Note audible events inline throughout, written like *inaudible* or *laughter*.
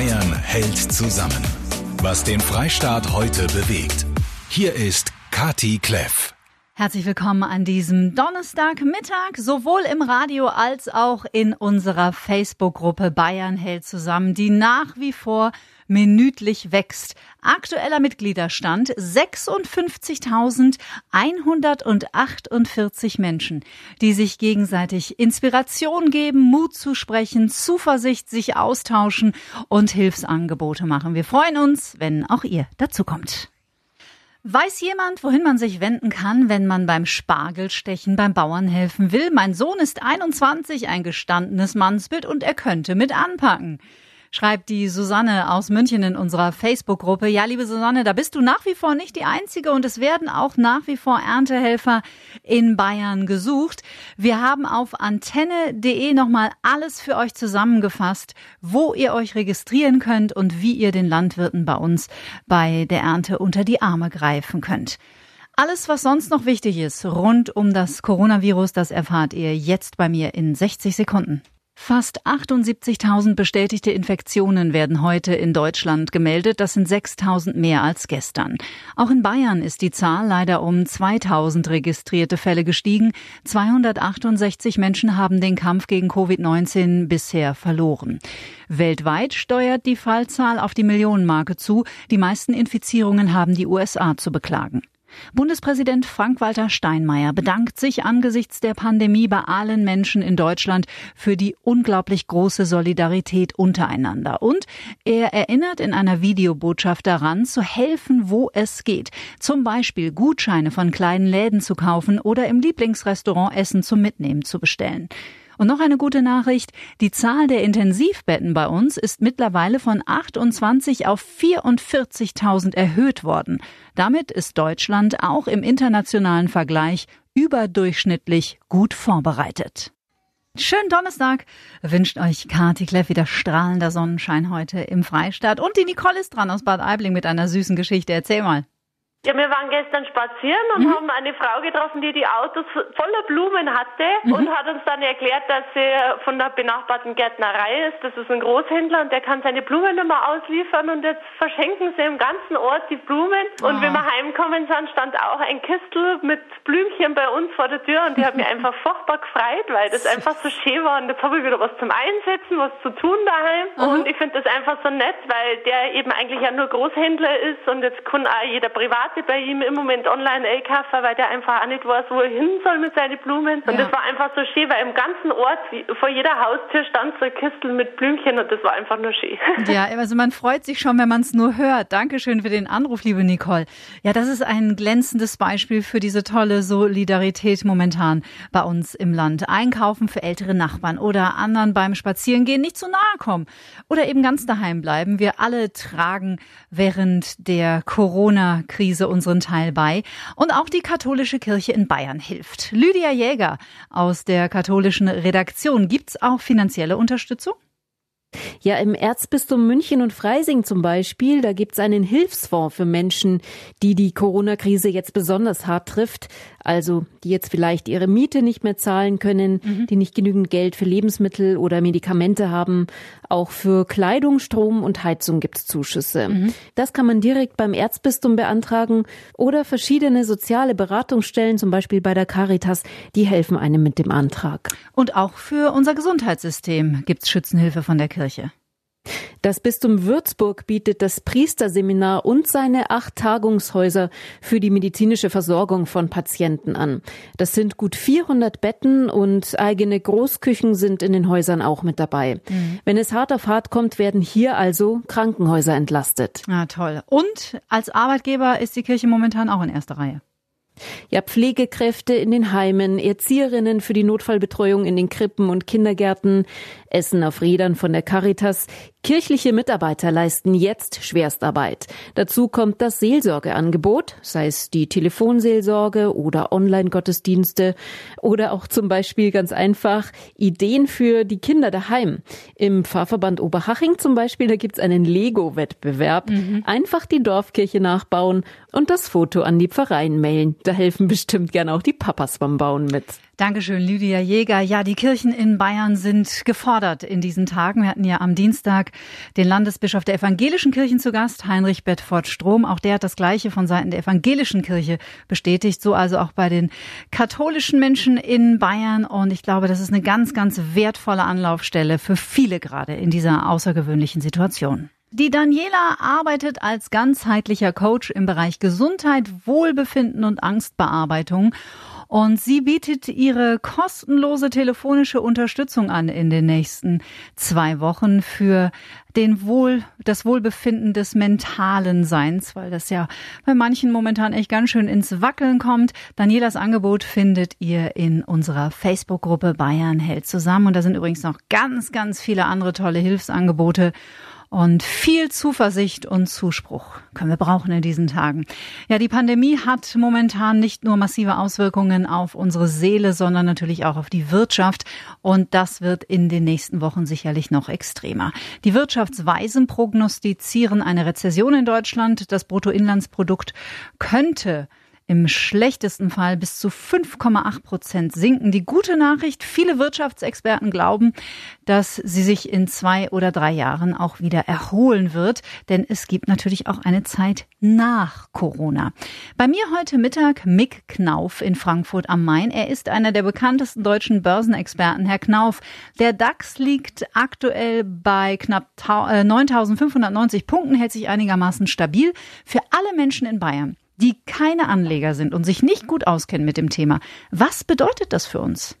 Bayern hält zusammen. Was den Freistaat heute bewegt. Hier ist Kati Kleff. Herzlich willkommen an diesem Donnerstagmittag, sowohl im Radio als auch in unserer Facebook-Gruppe Bayern hält zusammen, die nach wie vor minütlich wächst. Aktueller Mitgliederstand 56.148 Menschen, die sich gegenseitig Inspiration geben, Mut zu sprechen, Zuversicht sich austauschen und Hilfsangebote machen. Wir freuen uns, wenn auch ihr dazukommt. Weiß jemand, wohin man sich wenden kann, wenn man beim Spargelstechen beim Bauern helfen will? Mein Sohn ist 21, ein gestandenes Mannsbild und er könnte mit anpacken schreibt die Susanne aus München in unserer Facebook-Gruppe. Ja, liebe Susanne, da bist du nach wie vor nicht die Einzige und es werden auch nach wie vor Erntehelfer in Bayern gesucht. Wir haben auf antenne.de nochmal alles für euch zusammengefasst, wo ihr euch registrieren könnt und wie ihr den Landwirten bei uns bei der Ernte unter die Arme greifen könnt. Alles, was sonst noch wichtig ist rund um das Coronavirus, das erfahrt ihr jetzt bei mir in 60 Sekunden. Fast 78.000 bestätigte Infektionen werden heute in Deutschland gemeldet. Das sind 6.000 mehr als gestern. Auch in Bayern ist die Zahl leider um 2.000 registrierte Fälle gestiegen. 268 Menschen haben den Kampf gegen Covid-19 bisher verloren. Weltweit steuert die Fallzahl auf die Millionenmarke zu. Die meisten Infizierungen haben die USA zu beklagen. Bundespräsident Frank-Walter Steinmeier bedankt sich angesichts der Pandemie bei allen Menschen in Deutschland für die unglaublich große Solidarität untereinander. Und er erinnert in einer Videobotschaft daran, zu helfen, wo es geht. Zum Beispiel Gutscheine von kleinen Läden zu kaufen oder im Lieblingsrestaurant Essen zum Mitnehmen zu bestellen. Und noch eine gute Nachricht. Die Zahl der Intensivbetten bei uns ist mittlerweile von 28 auf 44.000 erhöht worden. Damit ist Deutschland auch im internationalen Vergleich überdurchschnittlich gut vorbereitet. Schönen Donnerstag wünscht euch Kati Kleff wieder strahlender Sonnenschein heute im Freistaat. Und die Nicole ist dran aus Bad Aibling mit einer süßen Geschichte. Erzähl mal. Ja, wir waren gestern spazieren und mhm. haben eine Frau getroffen, die die Autos voller Blumen hatte mhm. und hat uns dann erklärt, dass sie von der benachbarten Gärtnerei ist. Das ist ein Großhändler und der kann seine Blumen immer ausliefern und jetzt verschenken sie im ganzen Ort die Blumen. Und oh. wenn wir heimkommen sind, stand auch ein Kistel mit Blümchen bei uns vor der Tür und die hat mich *laughs* einfach furchtbar gefreut, weil das einfach so schön war und jetzt habe ich wieder was zum Einsetzen, was zu tun daheim. Mhm. Und ich finde das einfach so nett, weil der eben eigentlich ja nur Großhändler ist und jetzt kann auch jeder privat warte bei ihm im Moment online einkaufen, weil der einfach auch nicht weiß, wo er hin soll mit seinen Blumen. Und ja. das war einfach so schön, weil im ganzen Ort, vor jeder Haustür stand so ein Kistel mit Blümchen und das war einfach nur schön. *laughs* Ja, also man freut sich schon, wenn man es nur hört. Dankeschön für den Anruf, liebe Nicole. Ja, das ist ein glänzendes Beispiel für diese tolle Solidarität momentan bei uns im Land. Einkaufen für ältere Nachbarn oder anderen beim Spazierengehen nicht zu nahe kommen oder eben ganz daheim bleiben. Wir alle tragen während der Corona-Krise Krise unseren Teil bei. Und auch die katholische Kirche in Bayern hilft. Lydia Jäger aus der katholischen Redaktion. Gibt's auch finanzielle Unterstützung? Ja, im Erzbistum München und Freising zum Beispiel, da gibt's einen Hilfsfonds für Menschen, die die Corona-Krise jetzt besonders hart trifft. Also, die jetzt vielleicht ihre Miete nicht mehr zahlen können, mhm. die nicht genügend Geld für Lebensmittel oder Medikamente haben. Auch für Kleidung, Strom und Heizung gibt's Zuschüsse. Mhm. Das kann man direkt beim Erzbistum beantragen oder verschiedene soziale Beratungsstellen, zum Beispiel bei der Caritas, die helfen einem mit dem Antrag. Und auch für unser Gesundheitssystem gibt's Schützenhilfe von der Kirche. Das Bistum Würzburg bietet das Priesterseminar und seine acht Tagungshäuser für die medizinische Versorgung von Patienten an. Das sind gut 400 Betten und eigene Großküchen sind in den Häusern auch mit dabei. Mhm. Wenn es hart auf hart kommt, werden hier also Krankenhäuser entlastet. Ah, toll. Und als Arbeitgeber ist die Kirche momentan auch in erster Reihe. Ja, Pflegekräfte in den Heimen, Erzieherinnen für die Notfallbetreuung in den Krippen und Kindergärten, Essen auf Rädern von der Caritas. Kirchliche Mitarbeiter leisten jetzt Schwerstarbeit. Dazu kommt das Seelsorgeangebot, sei es die Telefonseelsorge oder Online-Gottesdienste oder auch zum Beispiel ganz einfach Ideen für die Kinder daheim. Im Pfarrverband Oberhaching zum Beispiel, da gibt's einen Lego-Wettbewerb. Mhm. Einfach die Dorfkirche nachbauen und das Foto an die Pfarreien mailen da helfen bestimmt gerne auch die Papas beim Bauen mit. Dankeschön, Lydia Jäger. Ja, die Kirchen in Bayern sind gefordert in diesen Tagen. Wir hatten ja am Dienstag den Landesbischof der evangelischen Kirchen zu Gast, Heinrich Bedford Strom. Auch der hat das Gleiche von Seiten der evangelischen Kirche bestätigt. So also auch bei den katholischen Menschen in Bayern. Und ich glaube, das ist eine ganz, ganz wertvolle Anlaufstelle für viele gerade in dieser außergewöhnlichen Situation. Die Daniela arbeitet als ganzheitlicher Coach im Bereich Gesundheit, Wohlbefinden und Angstbearbeitung. Und sie bietet ihre kostenlose telefonische Unterstützung an in den nächsten zwei Wochen für den Wohl, das Wohlbefinden des mentalen Seins, weil das ja bei manchen momentan echt ganz schön ins Wackeln kommt. Danielas Angebot findet ihr in unserer Facebook-Gruppe Bayern hält zusammen. Und da sind übrigens noch ganz, ganz viele andere tolle Hilfsangebote und viel Zuversicht und Zuspruch können wir brauchen in diesen Tagen. Ja, die Pandemie hat momentan nicht nur massive Auswirkungen auf unsere Seele, sondern natürlich auch auf die Wirtschaft. Und das wird in den nächsten Wochen sicherlich noch extremer. Die Wirtschaftsweisen prognostizieren eine Rezession in Deutschland. Das Bruttoinlandsprodukt könnte im schlechtesten Fall bis zu 5,8 Prozent sinken. Die gute Nachricht, viele Wirtschaftsexperten glauben, dass sie sich in zwei oder drei Jahren auch wieder erholen wird, denn es gibt natürlich auch eine Zeit nach Corona. Bei mir heute Mittag Mick Knauf in Frankfurt am Main. Er ist einer der bekanntesten deutschen Börsenexperten. Herr Knauf, der DAX liegt aktuell bei knapp 9.590 äh, Punkten, hält sich einigermaßen stabil. Für alle Menschen in Bayern die keine Anleger sind und sich nicht gut auskennen mit dem Thema. Was bedeutet das für uns?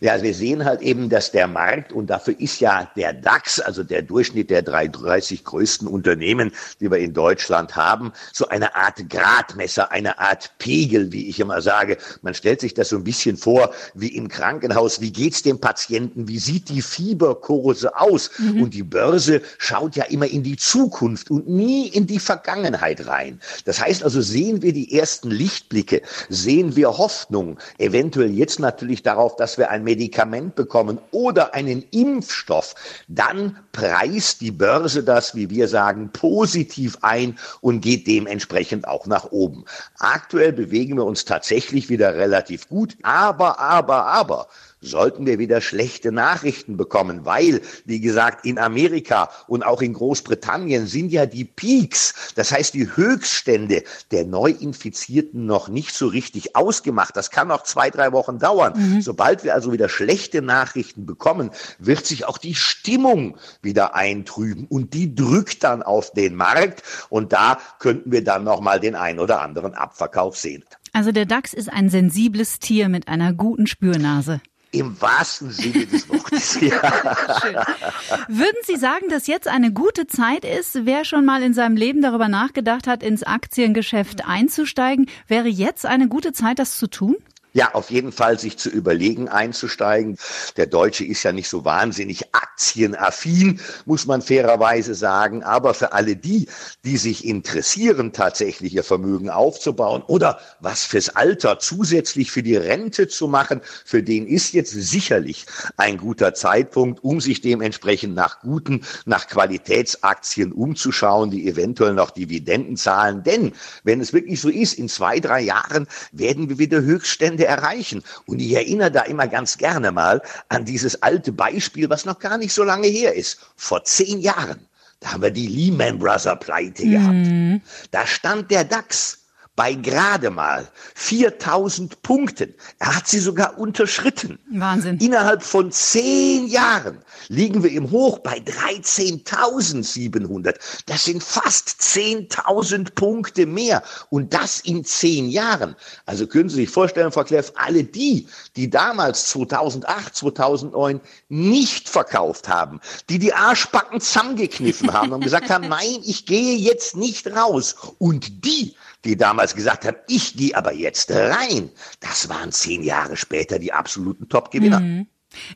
Ja, also wir sehen halt eben, dass der Markt, und dafür ist ja der DAX, also der Durchschnitt der 33 größten Unternehmen, die wir in Deutschland haben, so eine Art Gradmesser, eine Art Pegel, wie ich immer sage. Man stellt sich das so ein bisschen vor, wie im Krankenhaus. Wie geht's dem Patienten? Wie sieht die Fieberkurse aus? Mhm. Und die Börse schaut ja immer in die Zukunft und nie in die Vergangenheit rein. Das heißt also, sehen wir die ersten Lichtblicke, sehen wir Hoffnung, eventuell jetzt natürlich darauf, dass wir ein Medikament bekommen oder einen Impfstoff, dann preist die Börse das, wie wir sagen, positiv ein und geht dementsprechend auch nach oben. Aktuell bewegen wir uns tatsächlich wieder relativ gut, aber, aber, aber sollten wir wieder schlechte Nachrichten bekommen, weil, wie gesagt, in Amerika und auch in Großbritannien sind ja die Peaks, das heißt die Höchststände der Neuinfizierten noch nicht so richtig ausgemacht. Das kann noch zwei, drei Wochen dauern. Mhm. Sobald wir also wieder schlechte Nachrichten bekommen, wird sich auch die Stimmung wieder eintrüben und die drückt dann auf den Markt und da könnten wir dann nochmal den ein oder anderen Abverkauf sehen. Also der DAX ist ein sensibles Tier mit einer guten Spürnase. Im wahrsten Sinne des Wortes. Ja. Würden Sie sagen, dass jetzt eine gute Zeit ist? Wer schon mal in seinem Leben darüber nachgedacht hat, ins Aktiengeschäft einzusteigen, wäre jetzt eine gute Zeit, das zu tun? Ja, auf jeden Fall sich zu überlegen, einzusteigen. Der Deutsche ist ja nicht so wahnsinnig aktienaffin, muss man fairerweise sagen. Aber für alle die, die sich interessieren, tatsächlich ihr Vermögen aufzubauen oder was fürs Alter zusätzlich für die Rente zu machen, für den ist jetzt sicherlich ein guter Zeitpunkt, um sich dementsprechend nach guten, nach Qualitätsaktien umzuschauen, die eventuell noch Dividenden zahlen. Denn wenn es wirklich so ist, in zwei, drei Jahren werden wir wieder Höchststände erreichen. Und ich erinnere da immer ganz gerne mal an dieses alte Beispiel, was noch gar nicht so lange her ist. Vor zehn Jahren. Da haben wir die Lehman Brother Pleite mhm. gehabt. Da stand der DAX bei gerade mal 4000 Punkten. Er hat sie sogar unterschritten. Wahnsinn. Innerhalb von zehn Jahren liegen wir im Hoch bei 13.700. Das sind fast 10.000 Punkte mehr. Und das in zehn Jahren. Also können Sie sich vorstellen, Frau Kleff, alle die, die damals 2008, 2009 nicht verkauft haben, die die Arschbacken zusammengekniffen haben und gesagt haben, *laughs* nein, ich gehe jetzt nicht raus. Und die, die damals gesagt haben, ich gehe aber jetzt rein. Das waren zehn Jahre später die absoluten Top-Gewinner. Mhm.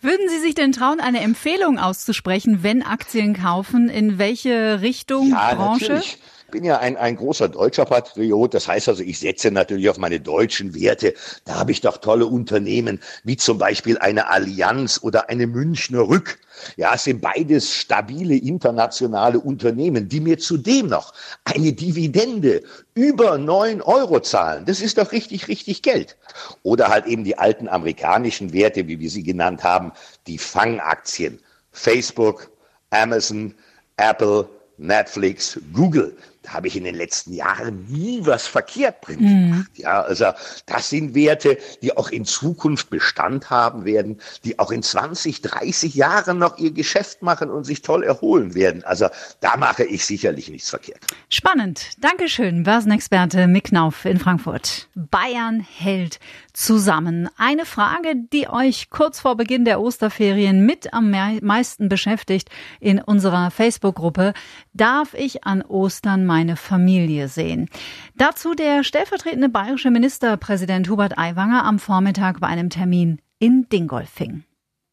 Würden Sie sich denn trauen, eine Empfehlung auszusprechen, wenn Aktien kaufen? In welche Richtung, ja, Branche? Natürlich. Bin ja ein, ein großer deutscher Patriot. Das heißt also, ich setze natürlich auf meine deutschen Werte. Da habe ich doch tolle Unternehmen, wie zum Beispiel eine Allianz oder eine Münchner Rück. Ja, es sind beides stabile internationale Unternehmen, die mir zudem noch eine Dividende über neun Euro zahlen. Das ist doch richtig, richtig Geld. Oder halt eben die alten amerikanischen Werte, wie wir sie genannt haben, die Fangaktien. Facebook, Amazon, Apple, Netflix, Google. Da habe ich in den letzten Jahren nie was verkehrt drin mhm. gemacht. Ja, also das sind Werte, die auch in Zukunft Bestand haben werden, die auch in 20, 30 Jahren noch ihr Geschäft machen und sich toll erholen werden. Also da mache ich sicherlich nichts verkehrt. Spannend. Dankeschön, Börsenexperte Mick Knauf in Frankfurt. Bayern hält zusammen. Eine Frage, die euch kurz vor Beginn der Osterferien mit am meisten beschäftigt in unserer Facebook-Gruppe. Darf ich an Ostern meine Familie sehen? Dazu der stellvertretende bayerische Ministerpräsident Hubert Aiwanger am Vormittag bei einem Termin in Dingolfing.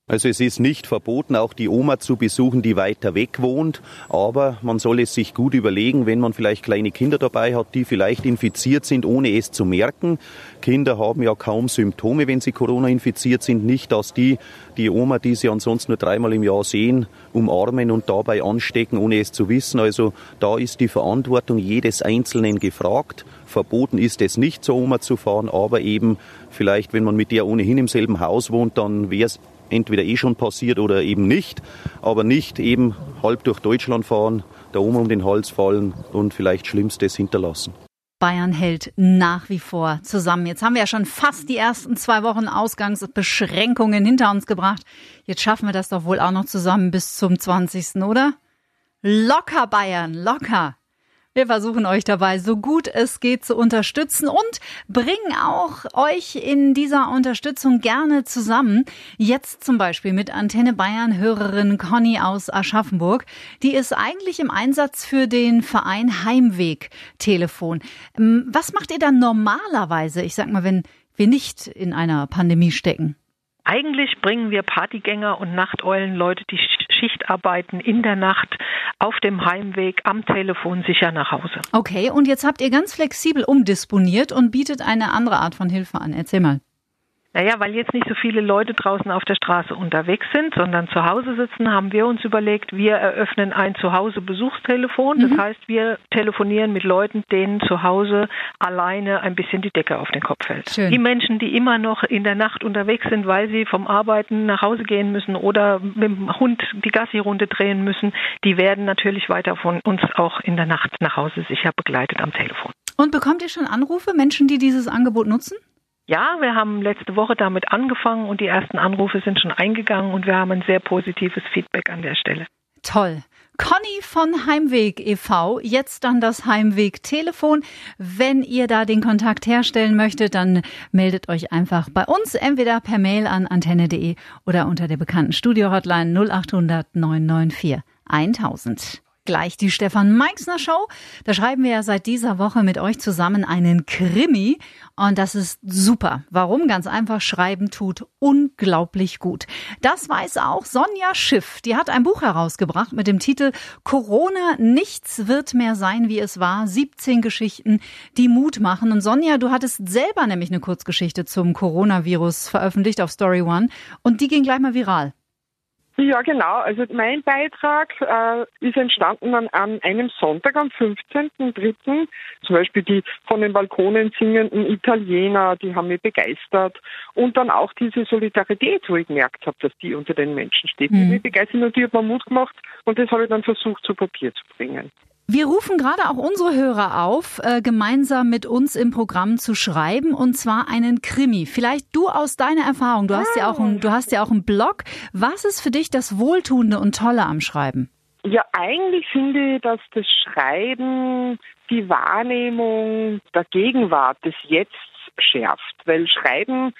Also es ist nicht verboten, auch die Oma zu besuchen, die weiter weg wohnt, aber man soll es sich gut überlegen, wenn man vielleicht kleine Kinder dabei hat, die vielleicht infiziert sind, ohne es zu merken. Kinder haben ja kaum Symptome, wenn sie Corona infiziert sind, nicht, dass die die Oma, die sie ansonsten nur dreimal im Jahr sehen, umarmen und dabei anstecken, ohne es zu wissen. Also da ist die Verantwortung jedes Einzelnen gefragt. Verboten ist es nicht, zur Oma zu fahren, aber eben vielleicht, wenn man mit der ohnehin im selben Haus wohnt, dann wäre es entweder eh schon passiert oder eben nicht, aber nicht eben halb durch Deutschland fahren, da oben um den Hals fallen und vielleicht Schlimmstes hinterlassen. Bayern hält nach wie vor zusammen. Jetzt haben wir ja schon fast die ersten zwei Wochen Ausgangsbeschränkungen hinter uns gebracht. Jetzt schaffen wir das doch wohl auch noch zusammen bis zum 20. oder? Locker Bayern, locker. Wir versuchen euch dabei so gut es geht zu unterstützen und bringen auch euch in dieser Unterstützung gerne zusammen. Jetzt zum Beispiel mit Antenne Bayern Hörerin Conny aus Aschaffenburg. Die ist eigentlich im Einsatz für den Verein Heimweg Telefon. Ähm, was macht ihr dann normalerweise? Ich sag mal, wenn wir nicht in einer Pandemie stecken. Eigentlich bringen wir Partygänger und Nachteulen, Leute, die Schicht arbeiten, in der Nacht auf dem Heimweg am Telefon sicher nach Hause. Okay, und jetzt habt ihr ganz flexibel umdisponiert und bietet eine andere Art von Hilfe an. Erzähl mal. Naja, weil jetzt nicht so viele Leute draußen auf der Straße unterwegs sind, sondern zu Hause sitzen, haben wir uns überlegt, wir eröffnen ein Zuhause-Besuchstelefon. Das mhm. heißt, wir telefonieren mit Leuten, denen zu Hause alleine ein bisschen die Decke auf den Kopf fällt. Schön. Die Menschen, die immer noch in der Nacht unterwegs sind, weil sie vom Arbeiten nach Hause gehen müssen oder mit dem Hund die Gassi-Runde drehen müssen, die werden natürlich weiter von uns auch in der Nacht nach Hause sicher begleitet am Telefon. Und bekommt ihr schon Anrufe, Menschen, die dieses Angebot nutzen? Ja, wir haben letzte Woche damit angefangen und die ersten Anrufe sind schon eingegangen und wir haben ein sehr positives Feedback an der Stelle. Toll. Conny von Heimweg e.V. Jetzt dann das Heimweg-Telefon. Wenn ihr da den Kontakt herstellen möchtet, dann meldet euch einfach bei uns, entweder per Mail an antenne.de oder unter der bekannten Studio-Hotline 0800 994 1000 gleich die Stefan Meixner Show. Da schreiben wir ja seit dieser Woche mit euch zusammen einen Krimi und das ist super. Warum? Ganz einfach, schreiben tut unglaublich gut. Das weiß auch Sonja Schiff. Die hat ein Buch herausgebracht mit dem Titel Corona, nichts wird mehr sein, wie es war. 17 Geschichten, die Mut machen. Und Sonja, du hattest selber nämlich eine Kurzgeschichte zum Coronavirus veröffentlicht auf Story One und die ging gleich mal viral. Ja, genau. Also mein Beitrag äh, ist entstanden an, an einem Sonntag am 15.03. Zum Beispiel die von den Balkonen singenden Italiener, die haben mich begeistert. Und dann auch diese Solidarität, wo ich gemerkt habe, dass die unter den Menschen steht. Mhm. Die mich begeistert und die hat mir Mut gemacht und das habe ich dann versucht zu Papier zu bringen. Wir rufen gerade auch unsere Hörer auf, äh, gemeinsam mit uns im Programm zu schreiben und zwar einen Krimi. Vielleicht du aus deiner Erfahrung, du hast ja auch ein, du hast ja auch einen Blog. Was ist für dich das Wohltuende und Tolle am Schreiben? Ja, eigentlich finde ich, dass das Schreiben die Wahrnehmung der Gegenwart, des Jetzt schärft, weil Schreiben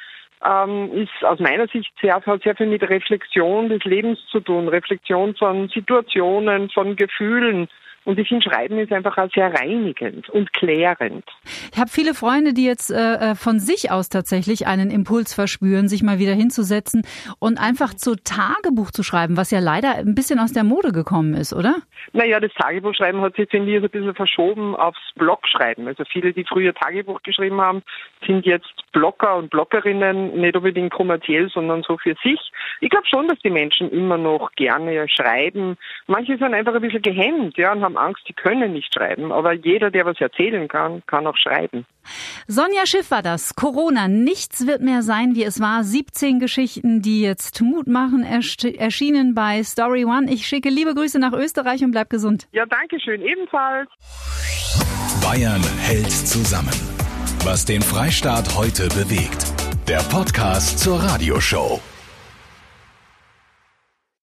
ähm, ist aus meiner Sicht sehr, hat sehr viel mit Reflexion des Lebens zu tun, Reflexion von Situationen, von Gefühlen, Und ich finde, Schreiben ist einfach auch sehr reinigend und klärend. Ich habe viele Freunde, die jetzt äh, äh, von sich aus tatsächlich einen Impuls verspüren, sich mal wieder hinzusetzen und einfach zu Tagebuch zu schreiben, was ja leider ein bisschen aus der Mode gekommen ist, oder? Naja, das Tagebuchschreiben hat sich, finde ich, ein bisschen verschoben aufs Blogschreiben. Also viele, die früher Tagebuch geschrieben haben, sind jetzt Blogger und Bloggerinnen, nicht unbedingt kommerziell, sondern so für sich. Ich glaube schon, dass die Menschen immer noch gerne schreiben. Manche sind einfach ein bisschen gehemmt, ja, und haben Angst, die können nicht schreiben. Aber jeder, der was erzählen kann, kann auch schreiben. Sonja Schiff war das. Corona. Nichts wird mehr sein, wie es war. 17 Geschichten, die jetzt Mut machen, erschienen bei Story One. Ich schicke liebe Grüße nach Österreich und bleib gesund. Ja, danke schön. Ebenfalls. Bayern hält zusammen. Was den Freistaat heute bewegt. Der Podcast zur Radioshow.